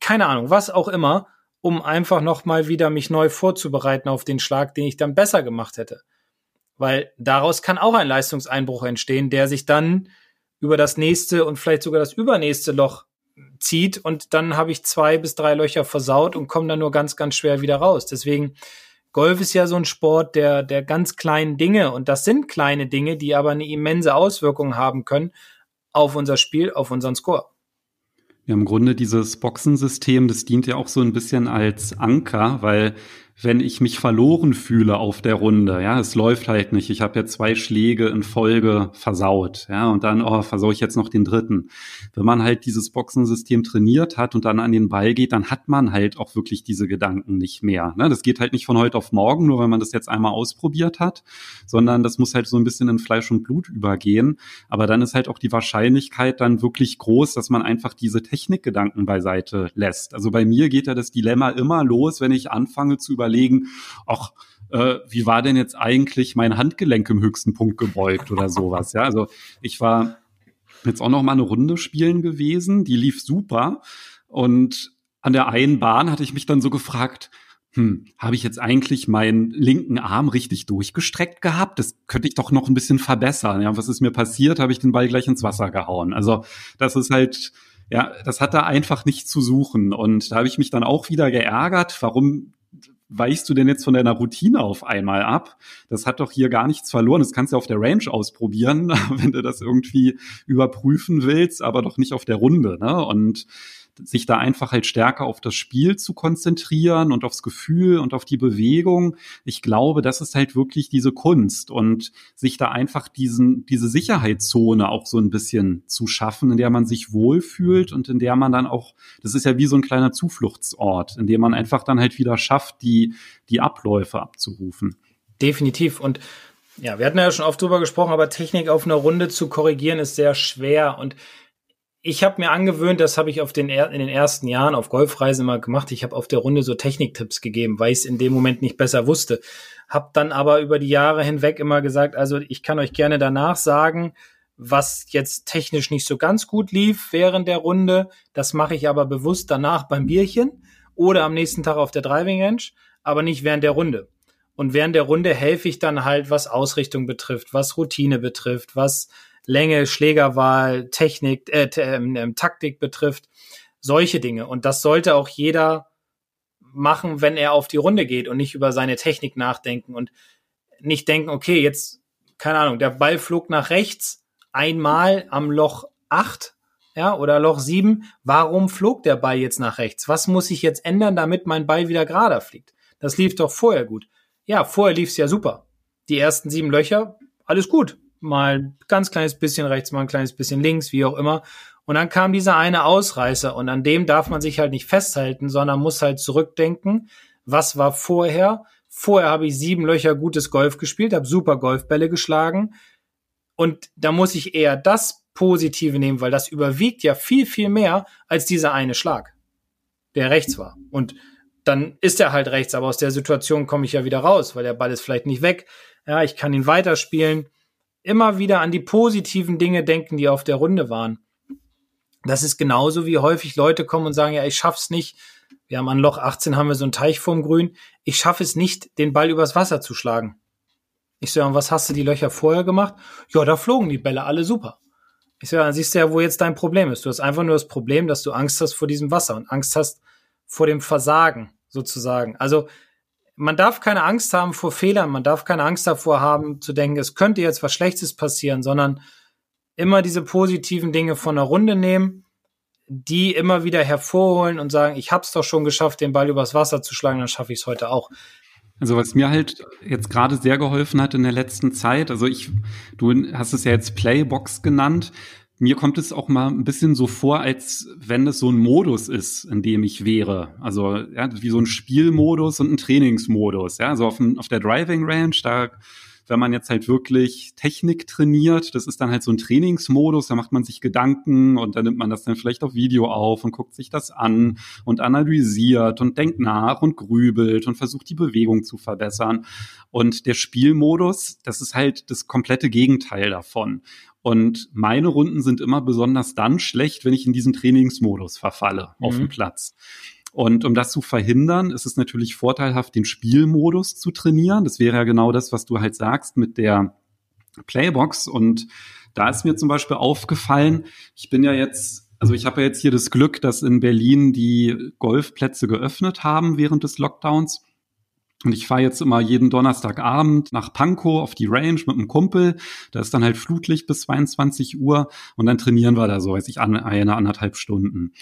Keine Ahnung, was auch immer um einfach nochmal wieder mich neu vorzubereiten auf den Schlag, den ich dann besser gemacht hätte. Weil daraus kann auch ein Leistungseinbruch entstehen, der sich dann über das nächste und vielleicht sogar das übernächste Loch zieht und dann habe ich zwei bis drei Löcher versaut und komme dann nur ganz, ganz schwer wieder raus. Deswegen, Golf ist ja so ein Sport der, der ganz kleinen Dinge und das sind kleine Dinge, die aber eine immense Auswirkung haben können auf unser Spiel, auf unseren Score. Ja, im Grunde dieses Boxensystem, das dient ja auch so ein bisschen als Anker, weil wenn ich mich verloren fühle auf der Runde, ja, es läuft halt nicht. Ich habe ja zwei Schläge in Folge versaut, ja, und dann, oh, versaue ich jetzt noch den dritten. Wenn man halt dieses Boxensystem trainiert hat und dann an den Ball geht, dann hat man halt auch wirklich diese Gedanken nicht mehr. Ne? Das geht halt nicht von heute auf morgen, nur wenn man das jetzt einmal ausprobiert hat, sondern das muss halt so ein bisschen in Fleisch und Blut übergehen. Aber dann ist halt auch die Wahrscheinlichkeit dann wirklich groß, dass man einfach diese Technikgedanken beiseite lässt. Also bei mir geht ja das Dilemma immer los, wenn ich anfange zu überlegen, ach, äh, wie war denn jetzt eigentlich mein Handgelenk im höchsten Punkt gebeugt oder sowas. Ja, also ich war jetzt auch noch mal eine Runde spielen gewesen, die lief super und an der einen Bahn hatte ich mich dann so gefragt, hm, habe ich jetzt eigentlich meinen linken Arm richtig durchgestreckt gehabt? Das könnte ich doch noch ein bisschen verbessern. Ja, was ist mir passiert? Habe ich den Ball gleich ins Wasser gehauen. Also das ist halt, ja, das hat da einfach nicht zu suchen. Und da habe ich mich dann auch wieder geärgert, warum weichst du denn jetzt von deiner Routine auf einmal ab? Das hat doch hier gar nichts verloren. Das kannst du auf der Range ausprobieren, (laughs) wenn du das irgendwie überprüfen willst, aber doch nicht auf der Runde. Ne? Und sich da einfach halt stärker auf das Spiel zu konzentrieren und aufs Gefühl und auf die Bewegung. Ich glaube, das ist halt wirklich diese Kunst und sich da einfach diesen, diese Sicherheitszone auch so ein bisschen zu schaffen, in der man sich wohlfühlt und in der man dann auch, das ist ja wie so ein kleiner Zufluchtsort, in dem man einfach dann halt wieder schafft, die, die Abläufe abzurufen. Definitiv. Und ja, wir hatten ja schon oft drüber gesprochen, aber Technik auf einer Runde zu korrigieren ist sehr schwer und ich habe mir angewöhnt, das habe ich auf den in den ersten Jahren auf Golfreisen immer gemacht. Ich habe auf der Runde so Techniktipps gegeben, weil ich es in dem Moment nicht besser wusste. Hab dann aber über die Jahre hinweg immer gesagt, also ich kann euch gerne danach sagen, was jetzt technisch nicht so ganz gut lief während der Runde. Das mache ich aber bewusst danach beim Bierchen oder am nächsten Tag auf der Driving Range, aber nicht während der Runde. Und während der Runde helfe ich dann halt, was Ausrichtung betrifft, was Routine betrifft, was Länge, Schlägerwahl, Technik, äh, äh, Taktik betrifft, solche Dinge. Und das sollte auch jeder machen, wenn er auf die Runde geht und nicht über seine Technik nachdenken und nicht denken, okay, jetzt, keine Ahnung, der Ball flog nach rechts einmal am Loch acht, ja, oder Loch sieben. Warum flog der Ball jetzt nach rechts? Was muss ich jetzt ändern, damit mein Ball wieder gerader fliegt? Das lief doch vorher gut. Ja, vorher lief's ja super. Die ersten sieben Löcher, alles gut mal ganz kleines bisschen rechts, mal ein kleines bisschen links, wie auch immer. Und dann kam dieser eine Ausreißer und an dem darf man sich halt nicht festhalten, sondern muss halt zurückdenken, was war vorher. Vorher habe ich sieben Löcher gutes Golf gespielt, habe super Golfbälle geschlagen und da muss ich eher das Positive nehmen, weil das überwiegt ja viel, viel mehr als dieser eine Schlag, der rechts war. Und dann ist er halt rechts, aber aus der Situation komme ich ja wieder raus, weil der Ball ist vielleicht nicht weg. Ja, ich kann ihn weiterspielen immer wieder an die positiven Dinge denken, die auf der Runde waren. Das ist genauso wie häufig Leute kommen und sagen, ja, ich schaff's nicht. Wir haben an Loch 18 haben wir so ein Teich vorm Grün. Ich schaffe es nicht, den Ball übers Wasser zu schlagen. Ich so, ja, was hast du die Löcher vorher gemacht? Ja, da flogen die Bälle alle super. Ich so, ja, dann siehst du ja, wo jetzt dein Problem ist. Du hast einfach nur das Problem, dass du Angst hast vor diesem Wasser und Angst hast vor dem Versagen sozusagen. Also man darf keine Angst haben vor Fehlern, man darf keine Angst davor haben zu denken, es könnte jetzt was Schlechtes passieren, sondern immer diese positiven Dinge von der Runde nehmen, die immer wieder hervorholen und sagen, ich habe es doch schon geschafft, den Ball übers Wasser zu schlagen, dann schaffe ich es heute auch. Also was mir halt jetzt gerade sehr geholfen hat in der letzten Zeit, also ich, du hast es ja jetzt Playbox genannt, mir kommt es auch mal ein bisschen so vor, als wenn es so ein Modus ist, in dem ich wäre. Also ja, wie so ein Spielmodus und ein Trainingsmodus. Ja, also auf, auf der Driving Range, da wenn man jetzt halt wirklich Technik trainiert, das ist dann halt so ein Trainingsmodus, da macht man sich Gedanken und dann nimmt man das dann vielleicht auf Video auf und guckt sich das an und analysiert und denkt nach und grübelt und versucht die Bewegung zu verbessern. Und der Spielmodus, das ist halt das komplette Gegenteil davon. Und meine Runden sind immer besonders dann schlecht, wenn ich in diesen Trainingsmodus verfalle mhm. auf dem Platz. Und um das zu verhindern, ist es natürlich vorteilhaft, den Spielmodus zu trainieren. Das wäre ja genau das, was du halt sagst mit der Playbox. Und da ist mir zum Beispiel aufgefallen, ich bin ja jetzt, also ich habe ja jetzt hier das Glück, dass in Berlin die Golfplätze geöffnet haben während des Lockdowns. Und ich fahre jetzt immer jeden Donnerstagabend nach Pankow auf die Range mit einem Kumpel. Da ist dann halt Flutlicht bis 22 Uhr und dann trainieren wir da so, weiß ich, eine, anderthalb Stunden.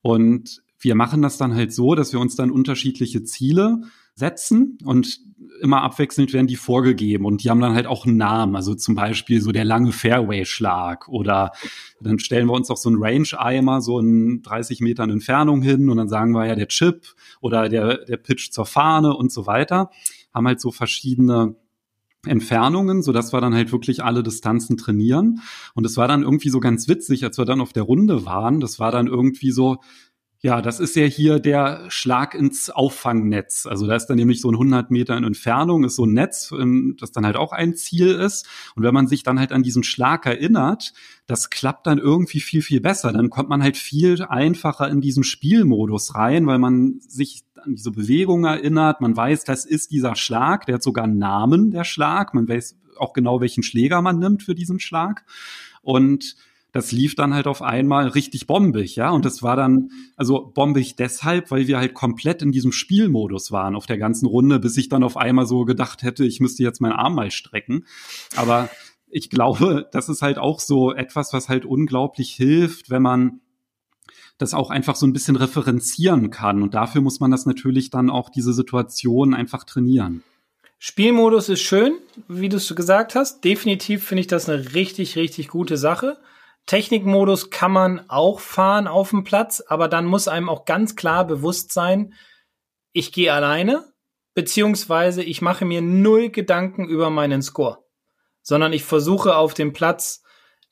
Und wir machen das dann halt so, dass wir uns dann unterschiedliche Ziele Sätzen und immer abwechselnd werden die vorgegeben und die haben dann halt auch einen Namen, also zum Beispiel so der lange Fairway-Schlag oder dann stellen wir uns auch so einen Range-Eimer so in 30 Metern Entfernung hin und dann sagen wir ja der Chip oder der, der Pitch zur Fahne und so weiter, haben halt so verschiedene Entfernungen, so dass wir dann halt wirklich alle Distanzen trainieren. Und es war dann irgendwie so ganz witzig, als wir dann auf der Runde waren. Das war dann irgendwie so, ja, das ist ja hier der Schlag ins Auffangnetz. Also da ist dann nämlich so ein 100 Meter in Entfernung, ist so ein Netz, ähm, das dann halt auch ein Ziel ist. Und wenn man sich dann halt an diesen Schlag erinnert, das klappt dann irgendwie viel, viel besser. Dann kommt man halt viel einfacher in diesen Spielmodus rein, weil man sich an diese Bewegung erinnert. Man weiß, das ist dieser Schlag. Der hat sogar einen Namen, der Schlag. Man weiß auch genau, welchen Schläger man nimmt für diesen Schlag. Und das lief dann halt auf einmal richtig bombig, ja. Und das war dann, also bombig deshalb, weil wir halt komplett in diesem Spielmodus waren auf der ganzen Runde, bis ich dann auf einmal so gedacht hätte, ich müsste jetzt meinen Arm mal strecken. Aber ich glaube, das ist halt auch so etwas, was halt unglaublich hilft, wenn man das auch einfach so ein bisschen referenzieren kann. Und dafür muss man das natürlich dann auch diese Situation einfach trainieren. Spielmodus ist schön, wie du es gesagt hast. Definitiv finde ich das eine richtig, richtig gute Sache. Technikmodus kann man auch fahren auf dem Platz, aber dann muss einem auch ganz klar bewusst sein, ich gehe alleine, beziehungsweise ich mache mir null Gedanken über meinen Score, sondern ich versuche auf dem Platz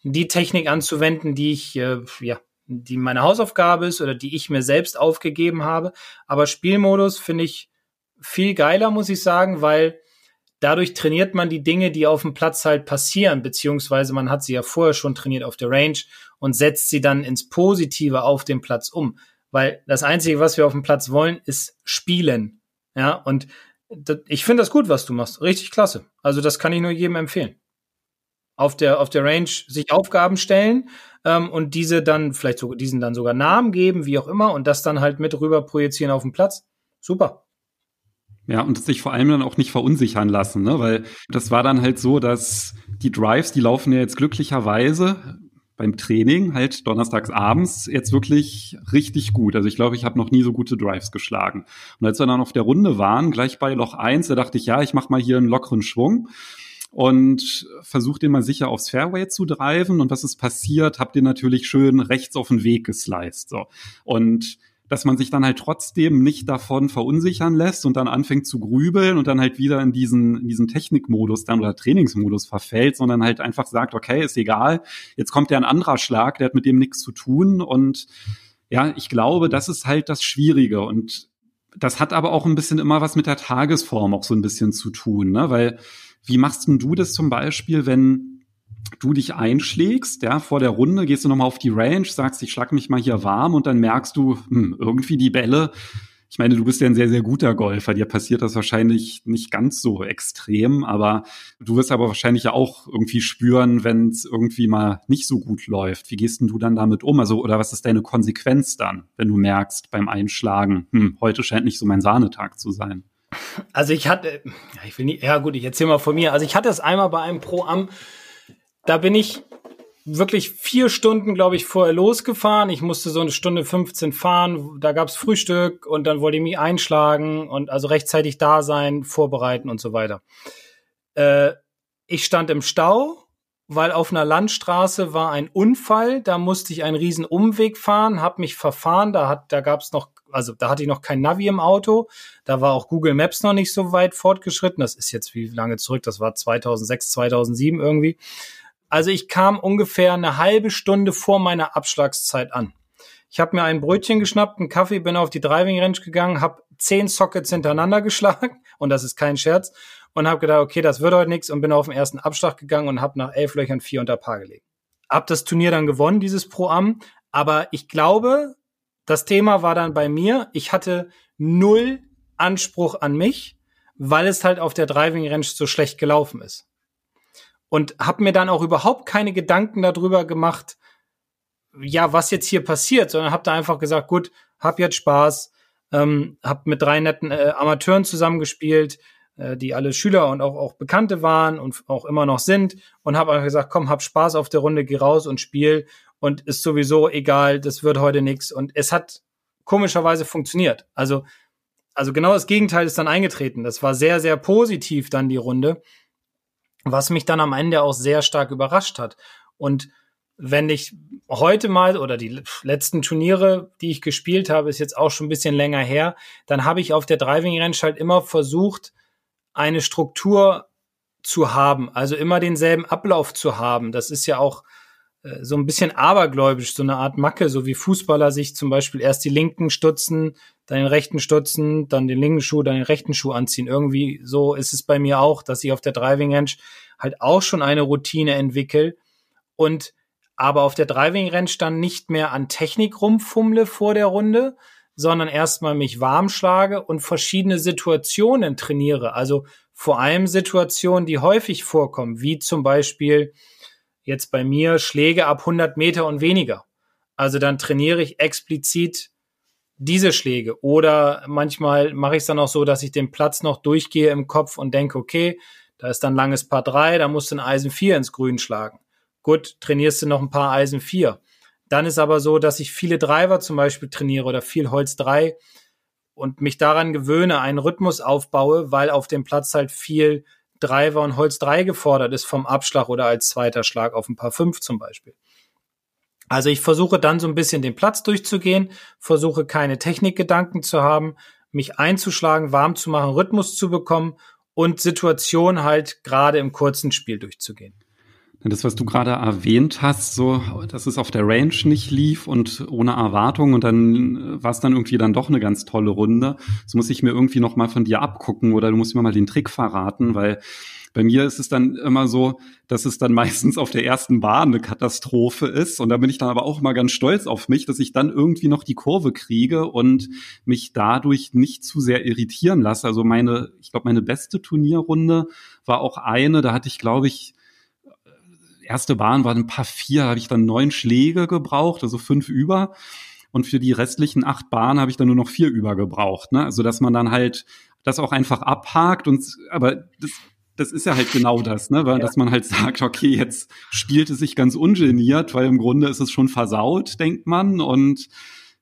die Technik anzuwenden, die ich, äh, ja, die meine Hausaufgabe ist oder die ich mir selbst aufgegeben habe. Aber Spielmodus finde ich viel geiler, muss ich sagen, weil dadurch trainiert man die Dinge, die auf dem Platz halt passieren, beziehungsweise man hat sie ja vorher schon trainiert auf der Range und setzt sie dann ins Positive auf dem Platz um. Weil das Einzige, was wir auf dem Platz wollen, ist spielen. Ja, und ich finde das gut, was du machst. Richtig klasse. Also das kann ich nur jedem empfehlen. Auf der, auf der Range sich Aufgaben stellen ähm, und diese dann vielleicht so, diesen dann sogar Namen geben, wie auch immer, und das dann halt mit rüber projizieren auf den Platz. Super. Ja, und sich vor allem dann auch nicht verunsichern lassen, ne? weil das war dann halt so, dass die Drives, die laufen ja jetzt glücklicherweise beim Training halt donnerstags abends jetzt wirklich richtig gut. Also ich glaube, ich habe noch nie so gute Drives geschlagen. Und als wir dann auf der Runde waren, gleich bei Loch eins, da dachte ich, ja, ich mache mal hier einen lockeren Schwung und versucht den mal sicher aufs Fairway zu driven. Und was ist passiert? Habt ihr natürlich schön rechts auf den Weg gesliced. So. Und dass man sich dann halt trotzdem nicht davon verunsichern lässt und dann anfängt zu grübeln und dann halt wieder in diesen, in diesen Technikmodus dann oder Trainingsmodus verfällt, sondern halt einfach sagt, okay, ist egal, jetzt kommt ja ein anderer Schlag, der hat mit dem nichts zu tun und ja, ich glaube, das ist halt das Schwierige und das hat aber auch ein bisschen immer was mit der Tagesform auch so ein bisschen zu tun, ne? Weil wie machst denn du das zum Beispiel, wenn du dich einschlägst, ja, vor der Runde gehst du nochmal auf die Range, sagst, ich schlag mich mal hier warm und dann merkst du, hm, irgendwie die Bälle, ich meine, du bist ja ein sehr, sehr guter Golfer, dir passiert das wahrscheinlich nicht ganz so extrem, aber du wirst aber wahrscheinlich ja auch irgendwie spüren, wenn es irgendwie mal nicht so gut läuft. Wie gehst denn du dann damit um? Also, oder was ist deine Konsequenz dann, wenn du merkst beim Einschlagen, hm, heute scheint nicht so mein Sahnetag zu sein? Also ich hatte, ich will nicht, ja gut, ich erzähle mal von mir. Also ich hatte es einmal bei einem Pro-Am, da bin ich wirklich vier Stunden, glaube ich, vorher losgefahren. Ich musste so eine Stunde 15 fahren. Da gab's Frühstück und dann wollte ich mich einschlagen und also rechtzeitig da sein, vorbereiten und so weiter. Äh, ich stand im Stau, weil auf einer Landstraße war ein Unfall. Da musste ich einen riesen Umweg fahren, habe mich verfahren. Da hat, da gab's noch, also da hatte ich noch kein Navi im Auto. Da war auch Google Maps noch nicht so weit fortgeschritten. Das ist jetzt wie lange zurück? Das war 2006, 2007 irgendwie. Also ich kam ungefähr eine halbe Stunde vor meiner Abschlagszeit an. Ich habe mir ein Brötchen geschnappt, einen Kaffee, bin auf die Driving Range gegangen, habe zehn Sockets hintereinander geschlagen (laughs) und das ist kein Scherz und habe gedacht, okay, das wird heute nichts und bin auf den ersten Abschlag gegangen und habe nach elf Löchern vier unter Paar gelegt. Hab das Turnier dann gewonnen, dieses Pro-Am, aber ich glaube, das Thema war dann bei mir, ich hatte null Anspruch an mich, weil es halt auf der Driving Range so schlecht gelaufen ist und habe mir dann auch überhaupt keine Gedanken darüber gemacht, ja, was jetzt hier passiert, sondern habe da einfach gesagt, gut, hab jetzt Spaß, ähm, hab mit drei netten äh, Amateuren zusammengespielt, äh, die alle Schüler und auch, auch Bekannte waren und auch immer noch sind und habe einfach gesagt, komm, hab Spaß auf der Runde, geh raus und spiel und ist sowieso egal, das wird heute nichts und es hat komischerweise funktioniert. Also also genau das Gegenteil ist dann eingetreten. Das war sehr, sehr positiv dann die Runde, was mich dann am Ende auch sehr stark überrascht hat. Und wenn ich heute mal oder die letzten Turniere, die ich gespielt habe, ist jetzt auch schon ein bisschen länger her, dann habe ich auf der Driving Range halt immer versucht, eine Struktur zu haben, also immer denselben Ablauf zu haben. Das ist ja auch äh, so ein bisschen abergläubisch, so eine Art Macke, so wie Fußballer sich zum Beispiel erst die linken stutzen, dann den rechten stutzen, dann den linken Schuh, dann den rechten Schuh anziehen. Irgendwie so ist es bei mir auch, dass ich auf der Driving Range halt auch schon eine Routine entwickle und aber auf der Driving Range dann nicht mehr an Technik rumfummle vor der Runde, sondern erstmal mich warm schlage und verschiedene Situationen trainiere. Also vor allem Situationen, die häufig vorkommen, wie zum Beispiel jetzt bei mir Schläge ab 100 Meter und weniger. Also dann trainiere ich explizit diese Schläge. Oder manchmal mache ich es dann auch so, dass ich den Platz noch durchgehe im Kopf und denke, okay, da ist dann langes Paar 3, da musst du ein Eisen 4 ins Grün schlagen. Gut, trainierst du noch ein paar Eisen 4. Dann ist aber so, dass ich viele Driver zum Beispiel trainiere oder viel Holz 3 und mich daran gewöhne, einen Rhythmus aufbaue, weil auf dem Platz halt viel Driver und Holz 3 gefordert ist vom Abschlag oder als zweiter Schlag auf ein paar 5 zum Beispiel. Also ich versuche dann so ein bisschen den Platz durchzugehen, versuche keine Technikgedanken zu haben, mich einzuschlagen, warm zu machen, Rhythmus zu bekommen und Situation halt gerade im kurzen Spiel durchzugehen. Das, was du gerade erwähnt hast, so, dass es auf der Range nicht lief und ohne Erwartung und dann war es dann irgendwie dann doch eine ganz tolle Runde. Das muss ich mir irgendwie noch mal von dir abgucken oder du musst mir mal den Trick verraten, weil bei mir ist es dann immer so, dass es dann (laughs) meistens auf der ersten Bahn eine Katastrophe ist. Und da bin ich dann aber auch mal ganz stolz auf mich, dass ich dann irgendwie noch die Kurve kriege und mich dadurch nicht zu sehr irritieren lasse. Also meine, ich glaube, meine beste Turnierrunde war auch eine, da hatte ich, glaube ich, erste Bahn waren ein paar vier, habe ich dann neun Schläge gebraucht, also fünf über. Und für die restlichen acht Bahnen habe ich dann nur noch vier über gebraucht. Ne? Also dass man dann halt das auch einfach abhakt und aber das das ist ja halt genau das, ne? Weil, ja. dass man halt sagt, okay, jetzt spielt es sich ganz ungeniert, weil im Grunde ist es schon versaut, denkt man. Und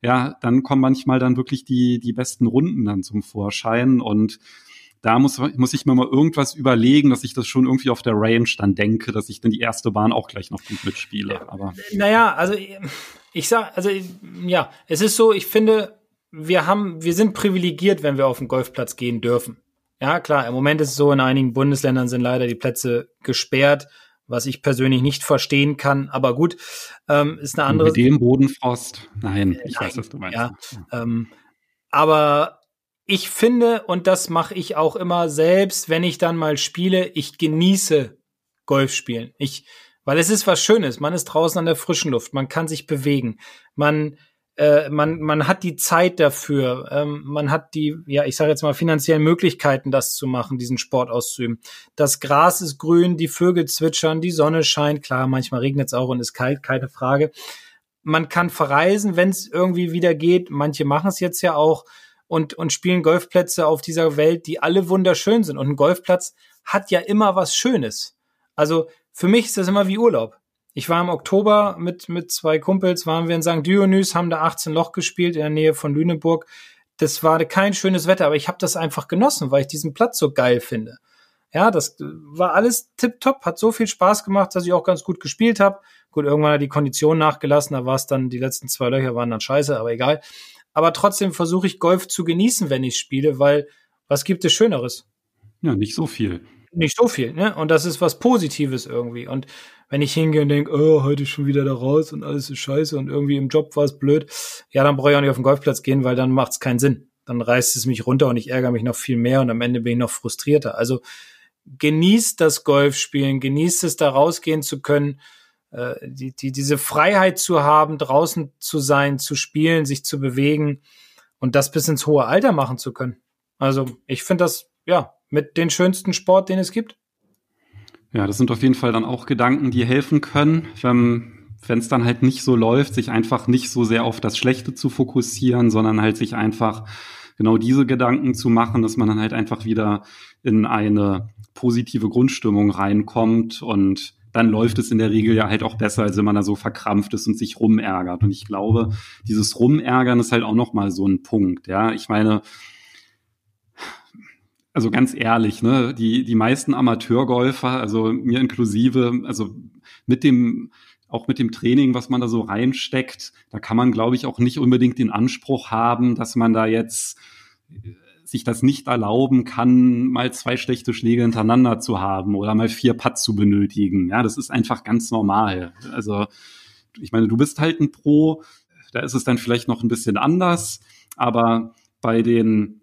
ja, dann kommen manchmal dann wirklich die, die besten Runden dann zum Vorschein. Und da muss, muss ich mir mal irgendwas überlegen, dass ich das schon irgendwie auf der Range dann denke, dass ich dann die erste Bahn auch gleich noch gut mitspiele. Aber naja, also ich sag, also ja, es ist so, ich finde, wir haben, wir sind privilegiert, wenn wir auf den Golfplatz gehen dürfen. Ja, klar, im Moment ist es so, in einigen Bundesländern sind leider die Plätze gesperrt, was ich persönlich nicht verstehen kann, aber gut, ähm, ist eine andere. Mit dem Bodenfrost? Nein, ich Nein, weiß, was du meinst. Ja, ähm, aber ich finde, und das mache ich auch immer selbst, wenn ich dann mal spiele, ich genieße Golf spielen. Ich, weil es ist was Schönes. Man ist draußen an der frischen Luft, man kann sich bewegen, man äh, man, man hat die Zeit dafür, ähm, man hat die, ja, ich sage jetzt mal, finanziellen Möglichkeiten, das zu machen, diesen Sport auszuüben. Das Gras ist grün, die Vögel zwitschern, die Sonne scheint, klar, manchmal regnet es auch und ist kalt, keine Frage. Man kann verreisen, wenn es irgendwie wieder geht. Manche machen es jetzt ja auch und, und spielen Golfplätze auf dieser Welt, die alle wunderschön sind. Und ein Golfplatz hat ja immer was Schönes. Also für mich ist das immer wie Urlaub. Ich war im Oktober mit, mit zwei Kumpels, waren wir in St. Dionys, haben da 18 Loch gespielt in der Nähe von Lüneburg. Das war kein schönes Wetter, aber ich habe das einfach genossen, weil ich diesen Platz so geil finde. Ja, das war alles tipptopp, hat so viel Spaß gemacht, dass ich auch ganz gut gespielt habe. Gut, irgendwann hat die Kondition nachgelassen, da war es dann, die letzten zwei Löcher waren dann scheiße, aber egal. Aber trotzdem versuche ich Golf zu genießen, wenn ich spiele, weil was gibt es Schöneres? Ja, nicht so viel. Nicht so viel, ne? Und das ist was Positives irgendwie. Und wenn ich hingehe und denke, oh, heute schon wieder da raus und alles ist scheiße und irgendwie im Job war es blöd, ja, dann brauche ich auch nicht auf den Golfplatz gehen, weil dann macht es keinen Sinn. Dann reißt es mich runter und ich ärgere mich noch viel mehr und am Ende bin ich noch frustrierter. Also genießt das Golfspielen, genießt es, da rausgehen zu können, äh, die, die, diese Freiheit zu haben, draußen zu sein, zu spielen, sich zu bewegen und das bis ins hohe Alter machen zu können. Also ich finde das, ja, mit den schönsten Sport, den es gibt. Ja, das sind auf jeden Fall dann auch Gedanken, die helfen können, wenn es dann halt nicht so läuft, sich einfach nicht so sehr auf das Schlechte zu fokussieren, sondern halt sich einfach genau diese Gedanken zu machen, dass man dann halt einfach wieder in eine positive Grundstimmung reinkommt und dann läuft es in der Regel ja halt auch besser, als wenn man da so verkrampft ist und sich rumärgert. Und ich glaube, dieses Rumärgern ist halt auch nochmal so ein Punkt. Ja, ich meine, also ganz ehrlich, ne, die, die meisten Amateurgolfer, also mir inklusive, also mit dem, auch mit dem Training, was man da so reinsteckt, da kann man, glaube ich, auch nicht unbedingt den Anspruch haben, dass man da jetzt sich das nicht erlauben kann, mal zwei schlechte Schläge hintereinander zu haben oder mal vier Putts zu benötigen. Ja, das ist einfach ganz normal. Also, ich meine, du bist halt ein Pro, da ist es dann vielleicht noch ein bisschen anders, aber bei den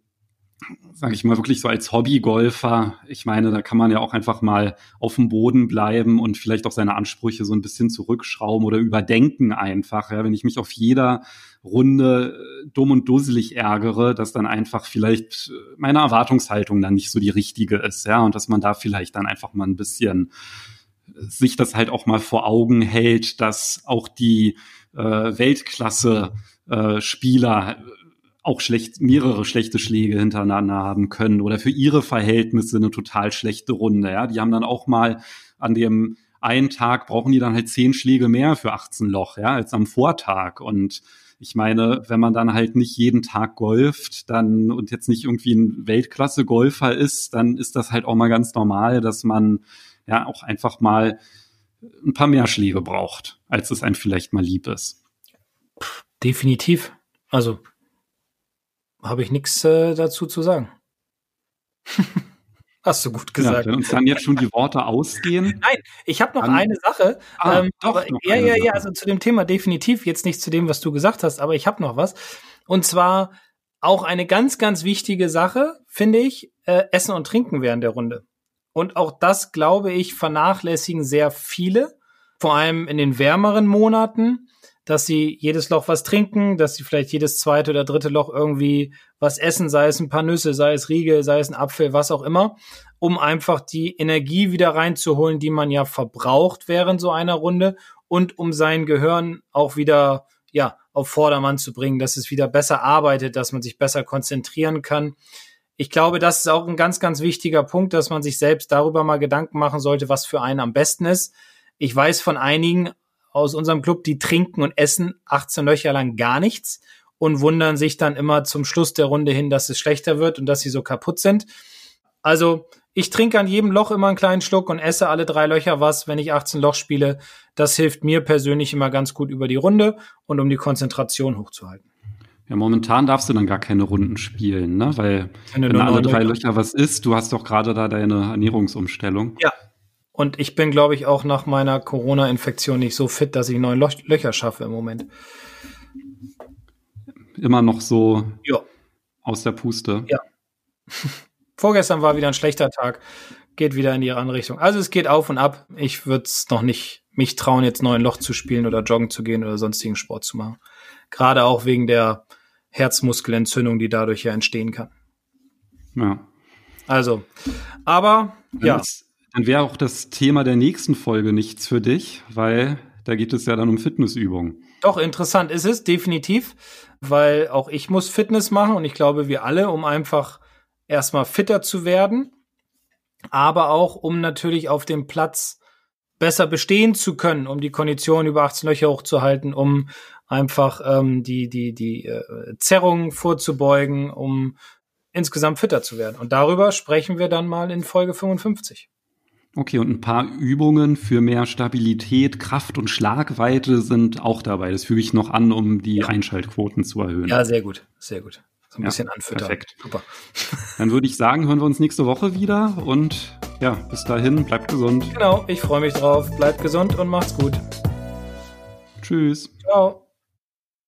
sage ich mal, wirklich so als Hobbygolfer, ich meine, da kann man ja auch einfach mal auf dem Boden bleiben und vielleicht auch seine Ansprüche so ein bisschen zurückschrauben oder überdenken einfach. Ja, wenn ich mich auf jeder Runde äh, dumm und dusselig ärgere, dass dann einfach vielleicht äh, meine Erwartungshaltung dann nicht so die richtige ist, ja, und dass man da vielleicht dann einfach mal ein bisschen äh, sich das halt auch mal vor Augen hält, dass auch die äh, Weltklasse äh, Spieler auch schlecht, mehrere schlechte Schläge hintereinander haben können oder für ihre Verhältnisse eine total schlechte Runde. Ja, die haben dann auch mal an dem einen Tag brauchen die dann halt zehn Schläge mehr für 18 Loch, ja, als am Vortag. Und ich meine, wenn man dann halt nicht jeden Tag golft, dann und jetzt nicht irgendwie ein Weltklasse-Golfer ist, dann ist das halt auch mal ganz normal, dass man ja auch einfach mal ein paar mehr Schläge braucht, als es einem vielleicht mal lieb ist. Definitiv. Also habe ich nichts äh, dazu zu sagen. (laughs) Hast du gut gesagt. Ja, wenn uns dann jetzt schon die Worte ausgehen. (laughs) Nein, ich habe noch dann, eine Sache. Ah, ähm, doch, ja, ja, ja, also zu dem Thema definitiv, jetzt nicht zu dem, was du gesagt hast, aber ich habe noch was. Und zwar auch eine ganz, ganz wichtige Sache, finde ich, äh, Essen und Trinken während der Runde. Und auch das, glaube ich, vernachlässigen sehr viele, vor allem in den wärmeren Monaten dass sie jedes Loch was trinken, dass sie vielleicht jedes zweite oder dritte Loch irgendwie was essen, sei es ein paar Nüsse, sei es Riegel, sei es ein Apfel, was auch immer, um einfach die Energie wieder reinzuholen, die man ja verbraucht während so einer Runde und um sein Gehirn auch wieder ja auf Vordermann zu bringen, dass es wieder besser arbeitet, dass man sich besser konzentrieren kann. Ich glaube, das ist auch ein ganz, ganz wichtiger Punkt, dass man sich selbst darüber mal Gedanken machen sollte, was für einen am besten ist. Ich weiß von einigen, aus unserem Club, die trinken und essen 18 Löcher lang gar nichts und wundern sich dann immer zum Schluss der Runde hin, dass es schlechter wird und dass sie so kaputt sind. Also ich trinke an jedem Loch immer einen kleinen Schluck und esse alle drei Löcher was, wenn ich 18 Loch spiele. Das hilft mir persönlich immer ganz gut über die Runde und um die Konzentration hochzuhalten. Ja, momentan darfst du dann gar keine Runden spielen, ne? Weil wenn, wenn alle drei Löcher was isst, du hast doch gerade da deine Ernährungsumstellung. Ja, und ich bin, glaube ich, auch nach meiner Corona-Infektion nicht so fit, dass ich neun Loch Löcher schaffe im Moment. Immer noch so ja. aus der Puste. Ja. (laughs) Vorgestern war wieder ein schlechter Tag. Geht wieder in die andere Richtung. Also es geht auf und ab. Ich würde es noch nicht mich trauen, jetzt neun Loch zu spielen oder joggen zu gehen oder sonstigen Sport zu machen. Gerade auch wegen der Herzmuskelentzündung, die dadurch ja entstehen kann. Ja. Also, aber ja dann wäre auch das Thema der nächsten Folge nichts für dich, weil da geht es ja dann um Fitnessübungen. Doch, interessant ist es, definitiv, weil auch ich muss Fitness machen und ich glaube, wir alle, um einfach erstmal fitter zu werden, aber auch, um natürlich auf dem Platz besser bestehen zu können, um die Kondition über 18 Löcher hochzuhalten, um einfach ähm, die, die, die äh, Zerrungen vorzubeugen, um insgesamt fitter zu werden. Und darüber sprechen wir dann mal in Folge 55. Okay, und ein paar Übungen für mehr Stabilität, Kraft und Schlagweite sind auch dabei. Das füge ich noch an, um die Einschaltquoten zu erhöhen. Ja, sehr gut, sehr gut. So ein ja, bisschen anfüttern. Perfekt. Super. (laughs) Dann würde ich sagen, hören wir uns nächste Woche wieder und ja, bis dahin, bleibt gesund. Genau, ich freue mich drauf. Bleibt gesund und macht's gut. Tschüss. Ciao.